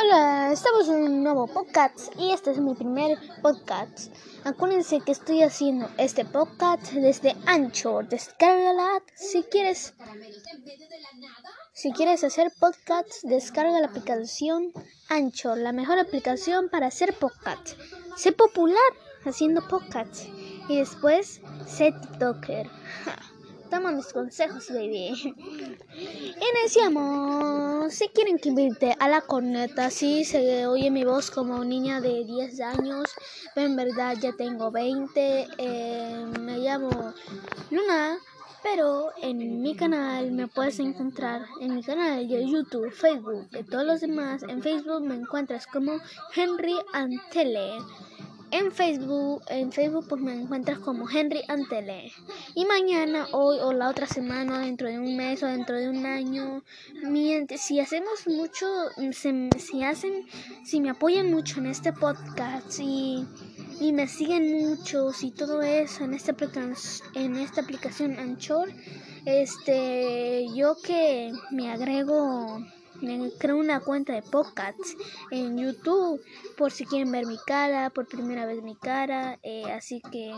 Hola, estamos en un nuevo podcast y este es mi primer podcast. Acuérdense que estoy haciendo este podcast desde Anchor. Descárgala si quieres. Si quieres hacer podcasts, descarga la aplicación Anchor, la mejor aplicación para hacer podcasts. Sé popular haciendo podcasts y después sé TikToker. Toma mis consejos, baby. Iniciamos. Si quieren que invite a la corneta, sí se oye mi voz como niña de 10 años, pero en verdad ya tengo 20. Eh, me llamo Luna, pero en mi canal me puedes encontrar en mi canal de YouTube, Facebook, de todos los demás. En Facebook me encuentras como Henry Antele. En Facebook, en Facebook pues me encuentras como Henry Antele. Y mañana, hoy o la otra semana, dentro de un mes o dentro de un año, mientras, si hacemos mucho, si hacen, si me apoyan mucho en este podcast y, y me siguen mucho y todo eso en esta en esta aplicación Anchor, este, yo que me agrego creo una cuenta de podcasts en YouTube por si quieren ver mi cara, por primera vez mi cara. Eh, así que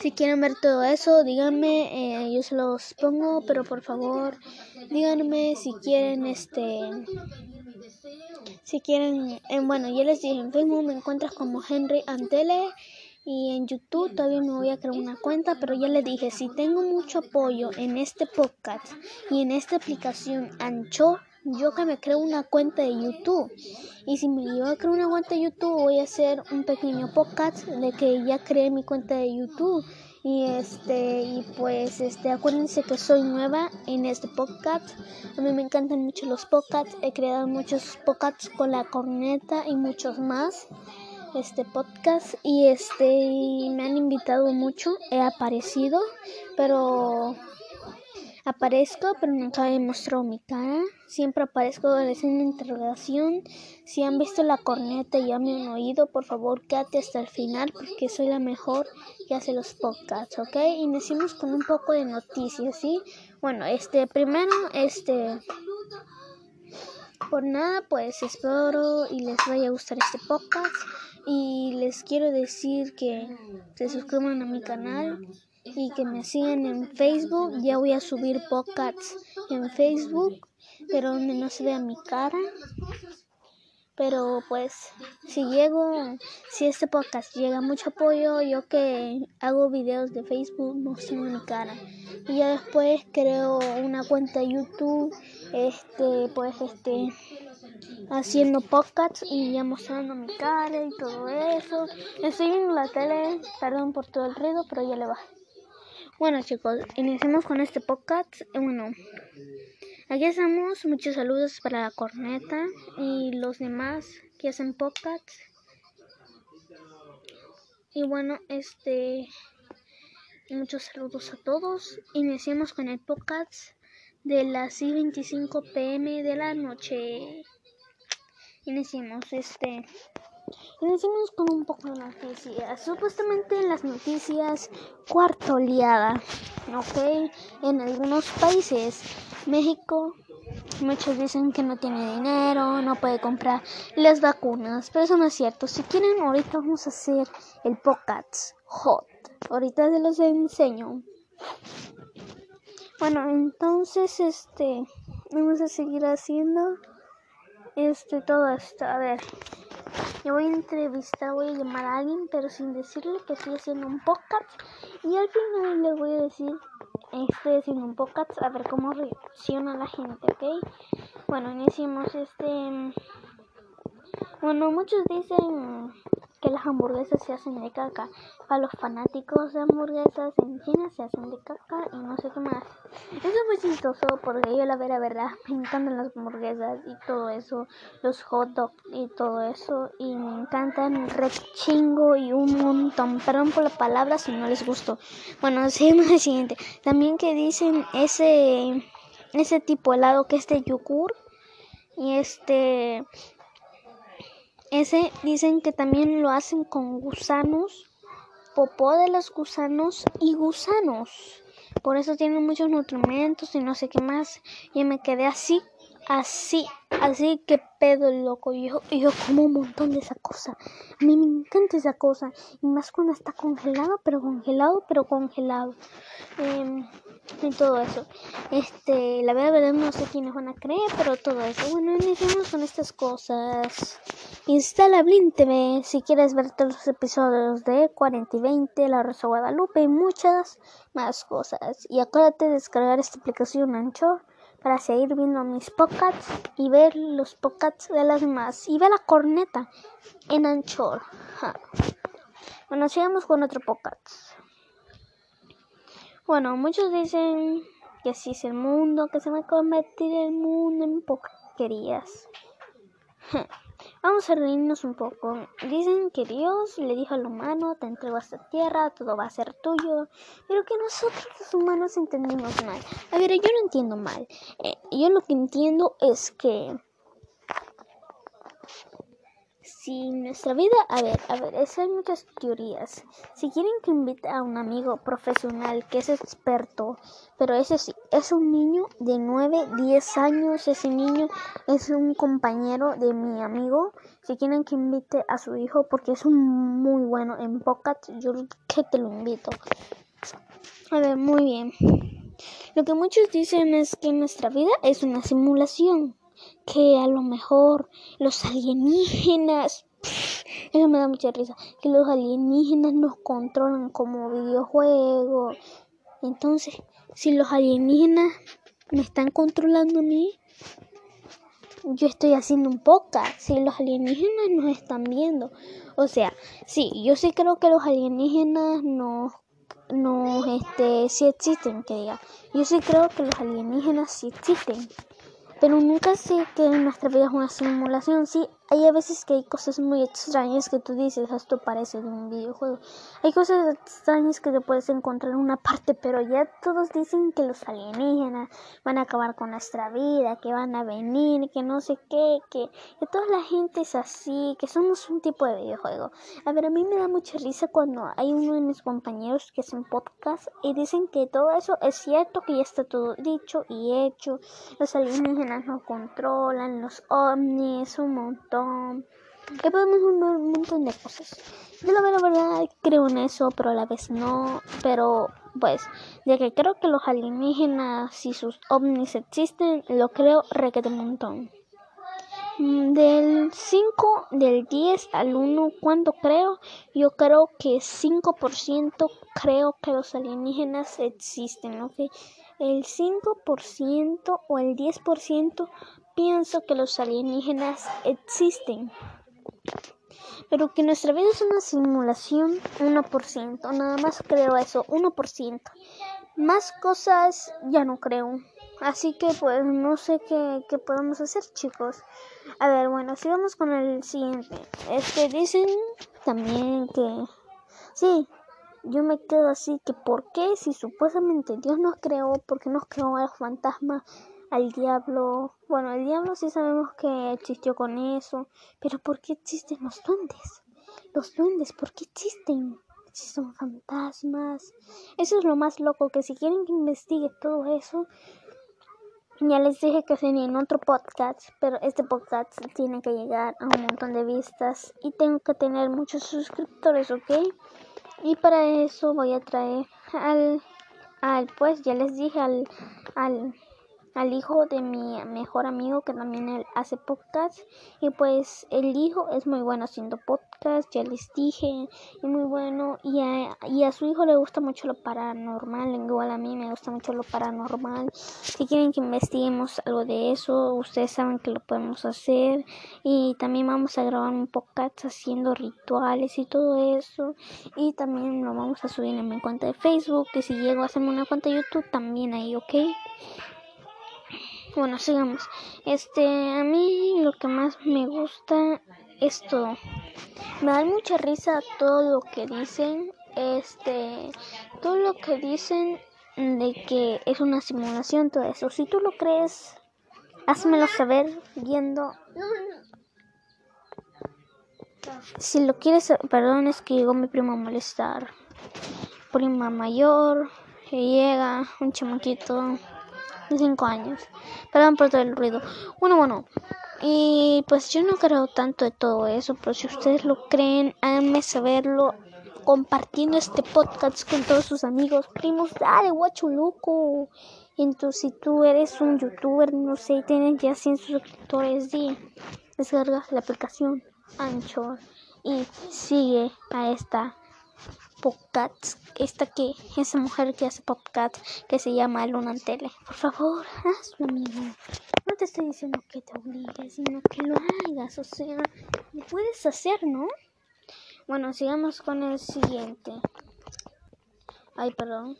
si quieren ver todo eso, díganme, eh, yo se los pongo, pero por favor, díganme si quieren este si quieren, eh, bueno, ya les dije, en Facebook me encuentras como Henry Antele y en YouTube todavía me voy a crear una cuenta, pero ya les dije, si tengo mucho apoyo en este podcast y en esta aplicación Ancho, yo que me creo una cuenta de YouTube. Y si me llevo a crear una cuenta de YouTube, voy a hacer un pequeño podcast de que ya creé mi cuenta de YouTube. Y este, y pues este, acuérdense que soy nueva en este podcast. A mí me encantan mucho los podcasts. He creado muchos podcasts con la corneta y muchos más este podcast y este me han invitado mucho, he aparecido, pero aparezco, pero nunca he mostrado mi cara. Siempre aparezco en la interrogación. Si han visto la corneta y ya me han oído, por favor quédate hasta el final porque soy la mejor que hace los podcasts, ¿ok? Iniciamos con un poco de noticias, ¿sí? Bueno, este primero, este por nada, pues espero y les vaya a gustar este podcast. Y les quiero decir que se suscriban a mi canal y que me sigan en Facebook. Ya voy a subir podcasts en Facebook, pero donde no se vea mi cara. Pero pues si llego, si este podcast llega mucho apoyo, yo que hago videos de Facebook mostrando mi cara. Y ya después creo una cuenta YouTube, este, pues este, haciendo podcasts y ya mostrando mi cara y todo eso. Estoy viendo la tele, perdón por todo el ruido, pero ya le va. Bueno chicos, iniciamos con este podcast. Bueno, aquí estamos. Muchos saludos para la corneta y los demás que hacen podcasts. Y bueno, este... Muchos saludos a todos. Iniciamos con el podcast de las 25 pm de la noche. Iniciemos este. Iniciemos con un poco de noticias. Supuestamente en las noticias, cuarta oleada. Ok, en algunos países, México, muchos dicen que no tiene dinero, no puede comprar las vacunas, pero eso no es cierto. Si quieren, ahorita vamos a hacer el podcast hot. Ahorita se los enseño. Bueno, entonces, este, vamos a seguir haciendo este todo esto. A ver, yo voy a entrevistar, voy a llamar a alguien, pero sin decirle que estoy haciendo un podcast. Y al final le voy a decir, estoy haciendo un podcast, a ver cómo reacciona la gente, ¿ok? Bueno, iniciamos este... Bueno, muchos dicen que las hamburguesas se hacen de caca. Para los fanáticos de hamburguesas en China se hacen de caca y no sé qué más. Eso es muy chistoso porque yo la verdad me encantan las hamburguesas y todo eso, los hot dogs y todo eso y me encantan re chingo y un montón. Perdón por la palabra si no les gustó. Bueno, seguimos el siguiente. También que dicen ese ese tipo helado que es de yogur y este ese dicen que también lo hacen con gusanos, popó de los gusanos y gusanos. Por eso tiene muchos nutrimentos y no sé qué más. Y me quedé así, así, así que pedo loco. Yo, yo como un montón de esa cosa. A mí me encanta esa cosa. Y más cuando está congelado, pero congelado, pero congelado. Em, y todo eso. Este, la verdad, no sé quiénes van a creer, pero todo eso. Bueno, iniciamos con estas cosas. Instala Blin TV si quieres ver todos los episodios de 40 y 20, La Rosa Guadalupe y muchas más cosas. Y acuérdate de descargar esta aplicación Anchor para seguir viendo mis podcasts y ver los podcasts de las demás. Y ver la corneta en Anchor. Bueno, sigamos con otro podcast. Bueno, muchos dicen que así es el mundo, que se va a convertir el mundo en porquerías. Vamos a reírnos un poco. Dicen que Dios le dijo al humano, te entrego a esta tierra, todo va a ser tuyo, pero que nosotros los humanos entendimos mal. A ver, yo no entiendo mal. Eh, yo lo que entiendo es que si nuestra vida, a ver, a ver, es hay muchas teorías. Si quieren que invite a un amigo profesional que es experto, pero ese sí, es un niño de 9, 10 años, ese niño es un compañero de mi amigo. Si quieren que invite a su hijo porque es un muy bueno en Pocket, yo que te lo invito. A ver, muy bien. Lo que muchos dicen es que nuestra vida es una simulación que a lo mejor los alienígenas, eso me da mucha risa, que los alienígenas nos controlan como videojuegos. Entonces, si los alienígenas me están controlando a mí, yo estoy haciendo un podcast. Si los alienígenas nos están viendo, o sea, sí, yo sí creo que los alienígenas nos no este sí existen que diga yo sí creo que los alienígenas sí existen pero nunca sé que nuestra vida es una simulación. Sí, hay a veces que hay cosas muy extrañas que tú dices, esto parece de un videojuego. Hay cosas extrañas que te puedes encontrar en una parte, pero ya todos dicen que los alienígenas van a acabar con nuestra vida, que van a venir, que no sé qué, que, que toda la gente es así, que somos un tipo de videojuego. A ver, a mí me da mucha risa cuando hay uno de mis compañeros que un podcast y dicen que todo eso es cierto, que ya está todo dicho y hecho. Los alienígenas nos controlan, los ovnis, un montón que podemos un montón de cosas. Yo la verdad creo en eso, pero a la vez no. Pero pues, de que creo que los alienígenas y sus ovnis existen, lo creo requete un montón. Mm, del 5, del 10 al 1, ¿cuánto creo? Yo creo que 5% creo que los alienígenas existen, ¿ok? El 5% o el 10% pienso que los alienígenas existen, pero que nuestra vida es una simulación 1%, nada más creo eso, 1%. Más cosas ya no creo. Así que pues no sé qué, qué podemos hacer chicos. A ver, bueno, sigamos con el siguiente. Este dicen también que sí, yo me quedo así que por qué si supuestamente Dios nos creó, por qué nos creó a los fantasmas al diablo. Bueno, el diablo sí sabemos que existió con eso, pero ¿por qué existen los duendes? Los duendes, ¿por qué existen? Si son fantasmas. Eso es lo más loco, que si quieren que investigue todo eso, ya les dije que sería en otro podcast, pero este podcast tiene que llegar a un montón de vistas y tengo que tener muchos suscriptores, ¿ok? Y para eso voy a traer al, al pues ya les dije al, al al hijo de mi mejor amigo que también él hace podcast y pues el hijo es muy bueno haciendo podcast ya les dije y muy bueno y a, y a su hijo le gusta mucho lo paranormal igual a mí me gusta mucho lo paranormal. Si quieren que investiguemos algo de eso ustedes saben que lo podemos hacer y también vamos a grabar un podcast haciendo rituales y todo eso y también lo vamos a subir en mi cuenta de Facebook que si llego a hacerme una cuenta de YouTube también ahí ok bueno, sigamos. Este, a mí lo que más me gusta es todo. Me da mucha risa todo lo que dicen. Este, todo lo que dicen de que es una simulación, todo eso. Si tú lo crees, házmelo saber viendo. Si lo quieres, perdón, es que llegó mi primo a molestar. Prima mayor, que llega, un chamaquito de 5 años. Perdón por todo el ruido. Bueno, bueno. Y pues yo no creo tanto de todo eso, pero si ustedes lo creen, háganme saberlo compartiendo este podcast con todos sus amigos, primos, dale, guacho loco. Entonces, si tú eres un youtuber, no sé, tienes ya 100 suscriptores, di, descarga la aplicación Anchor y sigue a esta podcast, esta que, esa mujer que hace podcast que se llama Luna Tele. Por favor, hazlo, amigo. No te estoy diciendo que te obligues, sino que lo hagas, o sea, lo puedes hacer, ¿no? Bueno, sigamos con el siguiente. Ay, perdón.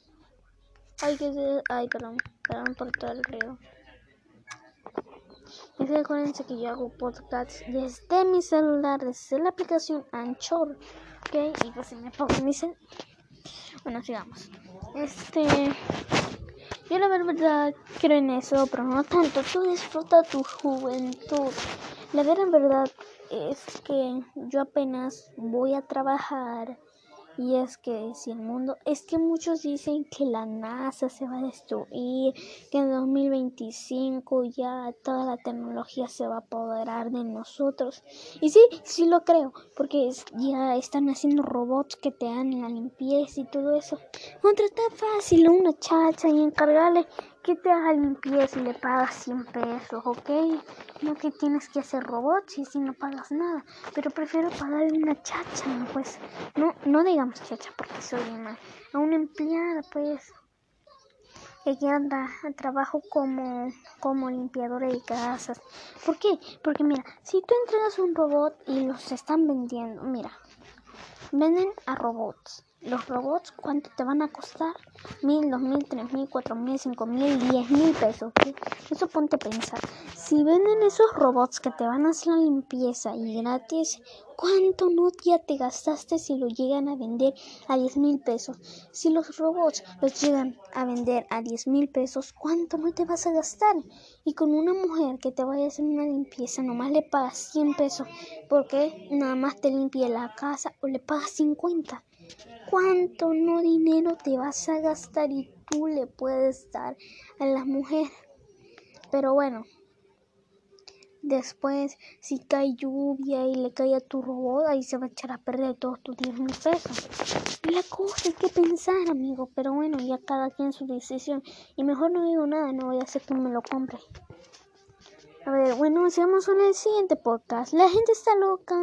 Ay, que Ay, perdón. Perdón por todo el ruido. Y acuérdense que yo hago podcasts desde mi celular, desde la aplicación Anchor. Ok, y pues me celular. Bueno, sigamos. Este. Yo la verdad creo en eso, pero no tanto. Tú disfruta tu juventud. La verdad es que yo apenas voy a trabajar y es que si el mundo, es que muchos dicen que la NASA se va a destruir, que en 2025 ya toda la tecnología se va a apoderar de nosotros. Y sí, sí lo creo, porque ya están haciendo robots que te dan la limpieza y todo eso. Contratar fácil una chacha y encargarle que te haga limpieza y le pagas 100 pesos, ¿ok? No que tienes que hacer robots y si no pagas nada. Pero prefiero pagarle una chacha, pues. No, no digamos chacha porque soy una. A una empleada, pues. Que anda a trabajo como, como limpiadora de casas. ¿Por qué? Porque mira, si tú entregas un robot y los están vendiendo, mira, venden a robots los robots, ¿cuánto te van a costar? Mil, dos mil, tres mil, cuatro mil, cinco mil, diez mil pesos. Eso ponte a pensar. Si venden esos robots que te van a hacer la limpieza y gratis, ¿cuánto no ya te gastaste si lo llegan a vender a diez mil pesos? Si los robots los llegan a vender a diez mil pesos, ¿cuánto no te vas a gastar? Y con una mujer que te vaya a hacer una limpieza, nomás le pagas 100 pesos porque nada más te limpia la casa o le pagas 50 cuánto no dinero te vas a gastar y tú le puedes dar a la mujer. Pero bueno, después si cae lluvia y le cae a tu robot, ahí se va a echar a perder todos tus 10 mil pesos. La cosa hay que pensar, amigo, pero bueno, ya cada quien su decisión. Y mejor no digo nada, no voy a hacer que me lo compre. A ver, bueno, sigamos con el siguiente podcast. La gente está loca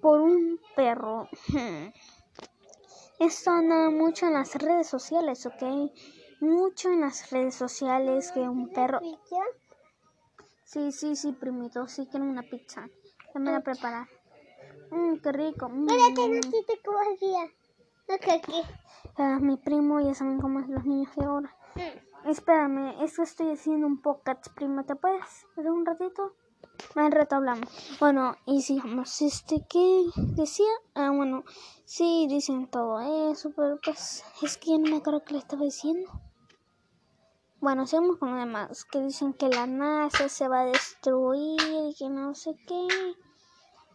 por un perro. Esto anda mucho en las redes sociales, ¿ok? Mucho en las redes sociales que un perro... Sí, sí, sí, primito, sí quiero una pizza. Ya me la preparar. Mmm, qué rico. Mm. Espérate, no te aquí. Uh, mi primo, ya saben cómo es los niños de ahora. Mm. Espérame, es que estoy haciendo un podcast, primo. ¿Te puedes dar un ratito? Más rato hablamos. Bueno, y sigamos. Este, ¿qué decía? Ah, bueno, sí, dicen todo eso, pero pues es que ya no me acuerdo qué le estaba diciendo. Bueno, sigamos con lo demás. Que dicen que la NASA se va a destruir y que no sé qué.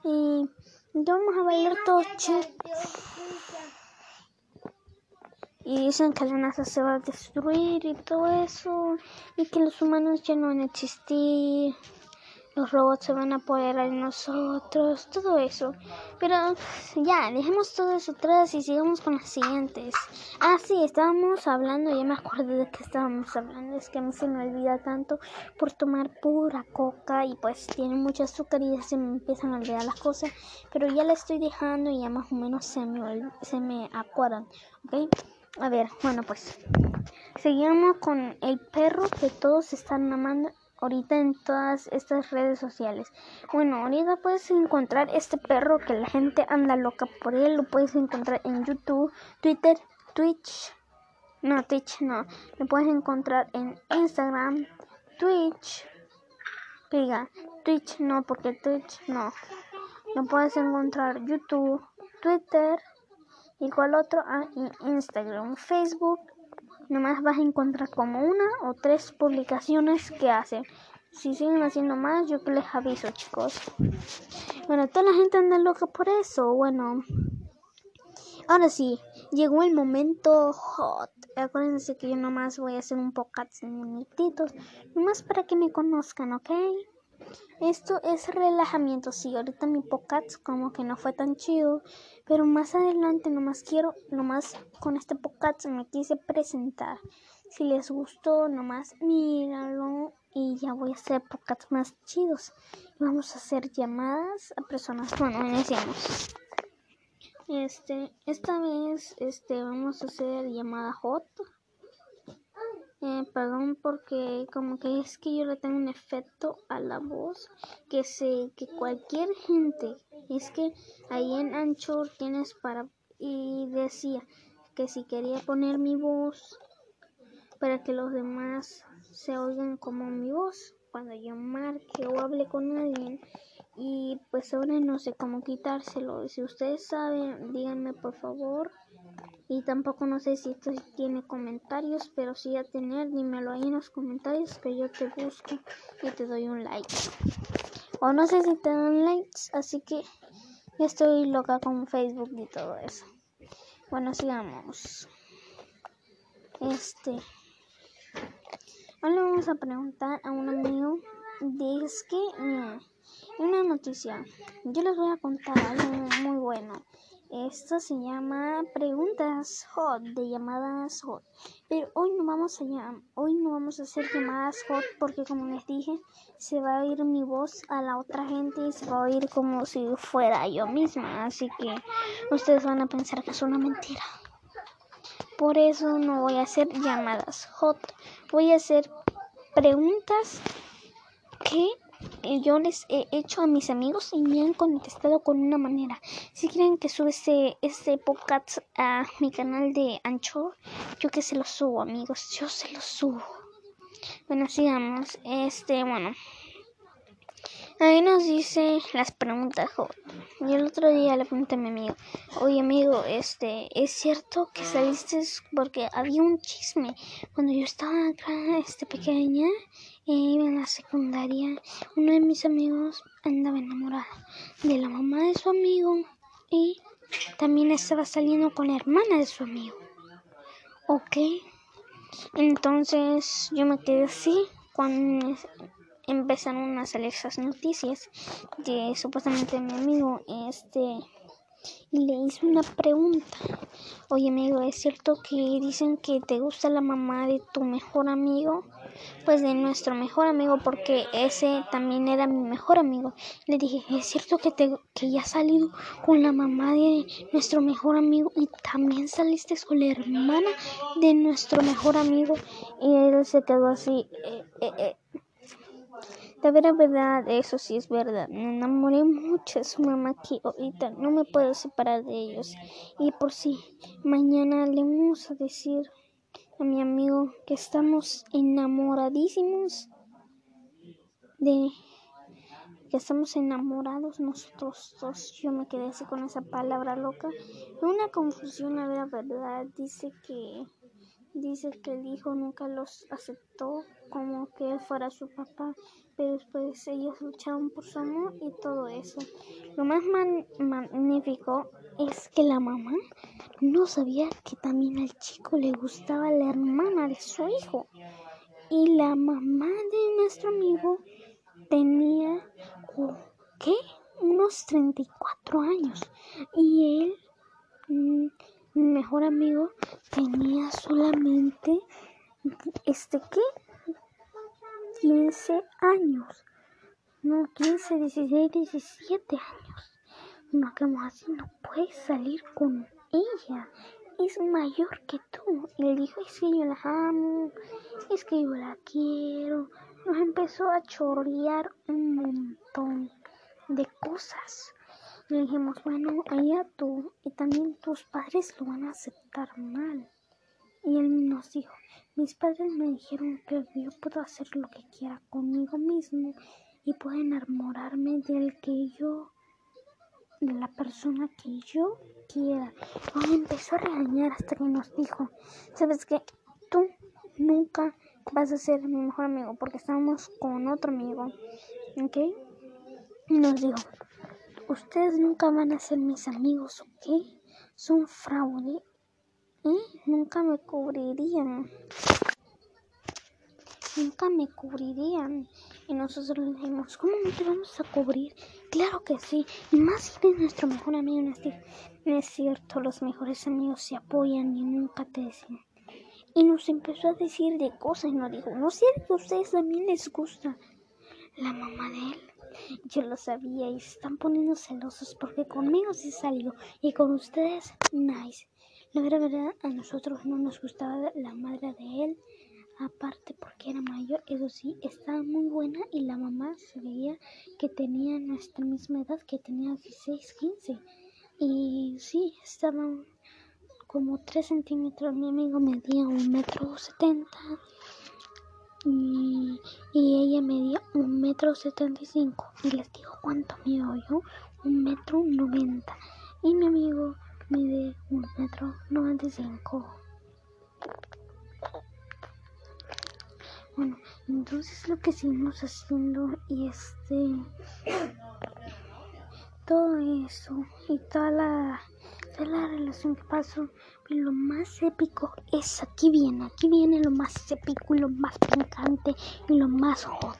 Y vamos a bailar todo che. Y dicen que la NASA se va a destruir y todo eso. Y que los humanos ya no van a existir los robots se van a apoderar de nosotros, todo eso. Pero ya, dejemos todo eso atrás y sigamos con las siguientes. Ah, sí, estábamos hablando, ya me acuerdo de que estábamos hablando, es que a mí se me olvida tanto por tomar pura coca y pues tiene mucho azúcar y ya se me empiezan a olvidar las cosas. Pero ya la estoy dejando y ya más o menos se me, se me acuerdan, ¿ok? A ver, bueno pues. Seguimos con el perro que todos están amando ahorita en todas estas redes sociales. Bueno, ahorita puedes encontrar este perro que la gente anda loca por él. Lo puedes encontrar en YouTube, Twitter, Twitch. No, Twitch no. Lo puedes encontrar en Instagram, Twitch. Diga, Twitch no, porque Twitch no. Lo puedes encontrar YouTube, Twitter. ¿Y cuál otro? Ah, Instagram, Facebook nomás vas a encontrar como una o tres publicaciones que hacen. Si siguen haciendo más, yo que les aviso, chicos. Bueno, toda la gente anda loca por eso. Bueno, ahora sí, llegó el momento hot. Acuérdense que yo nomás voy a hacer un podcast en minutitos, nomás para que me conozcan, ¿ok? Esto es relajamiento, sí, ahorita mi podcast como que no fue tan chido, pero más adelante nomás quiero, nomás con este podcast me quise presentar. Si les gustó, nomás míralo y ya voy a hacer podcasts más chidos. Vamos a hacer llamadas a personas. Bueno, iniciamos. Este, esta vez, este, vamos a hacer llamada hot. Eh, perdón porque como que es que yo le tengo un efecto a la voz que sé que cualquier gente es que ahí en Anchor tienes para y decía que si quería poner mi voz para que los demás se oigan como mi voz cuando yo marque o hable con alguien y pues ahora no sé cómo quitárselo. Si ustedes saben, díganme por favor. Y tampoco no sé si esto tiene comentarios, pero si a tener, dímelo ahí en los comentarios que yo te busco y te doy un like. O no sé si te dan likes, así que estoy loca con Facebook y todo eso. Bueno, sigamos. Este. Ahora vamos a preguntar a un amigo de es que, una noticia. Yo les voy a contar algo muy bueno. Esto se llama preguntas hot de llamadas hot. Pero hoy no vamos a hoy no vamos a hacer llamadas hot porque como les dije, se va a oír mi voz a la otra gente y se va a oír como si fuera yo misma, así que ustedes van a pensar que es una mentira. Por eso no voy a hacer llamadas hot. Voy a hacer preguntas que yo les he hecho a mis amigos y me han contestado con una manera. Si quieren que suba ese, ese podcast a mi canal de Ancho, yo que se lo subo, amigos. Yo se lo subo. Bueno, sigamos. Este, bueno. Ahí nos dice las preguntas. Y el otro día le pregunté a mi amigo, oye amigo, este, ¿es cierto que saliste porque había un chisme cuando yo estaba acá, este, pequeña, y en la secundaria, uno de mis amigos andaba enamorado de la mamá de su amigo y también estaba saliendo con la hermana de su amigo. ¿Ok? Entonces yo me quedé así cuando empezaron a salir esas noticias de supuestamente mi amigo este y le hice una pregunta. Oye amigo, ¿es cierto que dicen que te gusta la mamá de tu mejor amigo? Pues de nuestro mejor amigo, porque ese también era mi mejor amigo. Le dije, ¿es cierto que, te, que ya has salido con la mamá de nuestro mejor amigo y también saliste con la hermana de nuestro mejor amigo? Y él se quedó así. Eh, eh, eh verdad, eso sí es verdad. Me enamoré mucho de su mamá que ahorita no me puedo separar de ellos. Y por si mañana le vamos a decir a mi amigo que estamos enamoradísimos de que estamos enamorados nosotros dos. Yo me quedé así con esa palabra loca. Una confusión, a ver, verdad. Dice que dice que el hijo nunca los aceptó como que él fuera su papá pero después ellos lucharon por su amor y todo eso. Lo más magnífico es que la mamá no sabía que también al chico le gustaba la hermana de su hijo. Y la mamá de nuestro amigo tenía, ¿qué? Unos 34 años. Y él, mm, mi mejor amigo, tenía solamente, este, ¿qué? 15 años. No, 15, 16, 17 años. No, que así, no puedes salir con ella. Es mayor que tú. Y le dijo, es que yo la amo, es que yo la quiero. Nos empezó a chorrear un montón de cosas. Le dijimos, bueno, allá tú y también tus padres lo van a aceptar mal. Y él nos dijo, mis padres me dijeron que yo puedo hacer lo que quiera conmigo mismo y puedo enamorarme del que yo, la persona que yo quiera. Y empezó a regañar hasta que nos dijo, ¿sabes qué? Tú nunca vas a ser mi mejor amigo porque estamos con otro amigo, ¿ok? Y nos dijo, ustedes nunca van a ser mis amigos, ¿ok? Son fraude nunca me cubrirían. Nunca me cubrirían. Y nosotros le dijimos, ¿cómo no te vamos a cubrir? Claro que sí. Y más si eres nuestro mejor amigo. No es cierto, los mejores amigos se apoyan y nunca te dicen. Y nos empezó a decir de cosas y nos dijo, ¿no cierto que a ustedes también les gusta la mamá de él? Yo lo sabía y se están poniendo celosos porque conmigo sí salió y con ustedes, nice. La verdad, a nosotros no nos gustaba la madre de él aparte porque era mayor, eso sí, estaba muy buena y la mamá se veía que tenía nuestra misma edad, que tenía 16, 15. Y sí, estaba como 3 centímetros, mi amigo medía un metro setenta y, y ella medía un metro setenta y. Y les digo cuánto mido yo, un metro noventa. Y mi amigo mide un metro noventa y cinco. Bueno, entonces lo que seguimos haciendo y este todo eso y toda la, toda la relación que pasó y lo más épico es aquí viene, aquí viene lo más épico y lo más picante y lo más hot.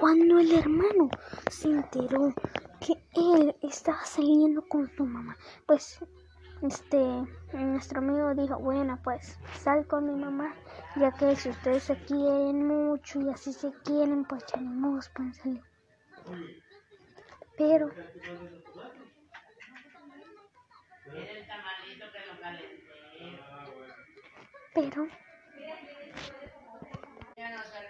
Cuando el hermano se enteró que él estaba saliendo con su mamá, pues este, nuestro amigo dijo, bueno, pues sal con mi mamá, ya que si ustedes se quieren mucho y así se quieren, pues ya no pueden salir. Pero pero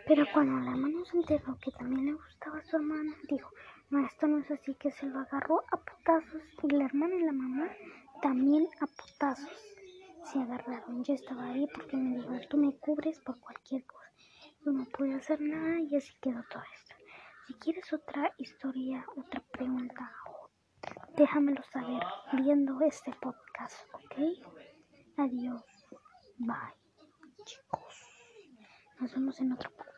pero cuando la hermana se enteró que también le gustaba a su hermana, dijo, no, esto no es así, que se lo agarró a putazos y la hermana y la mamá también a putazos se agarraron. Yo estaba ahí porque me dijo, tú me cubres por cualquier cosa. Yo no pude hacer nada y así quedó todo esto. Si quieres otra historia, otra pregunta, déjamelo saber viendo este podcast, ¿ok? Adiós. Bye, chicos. Nos vemos en otro podcast.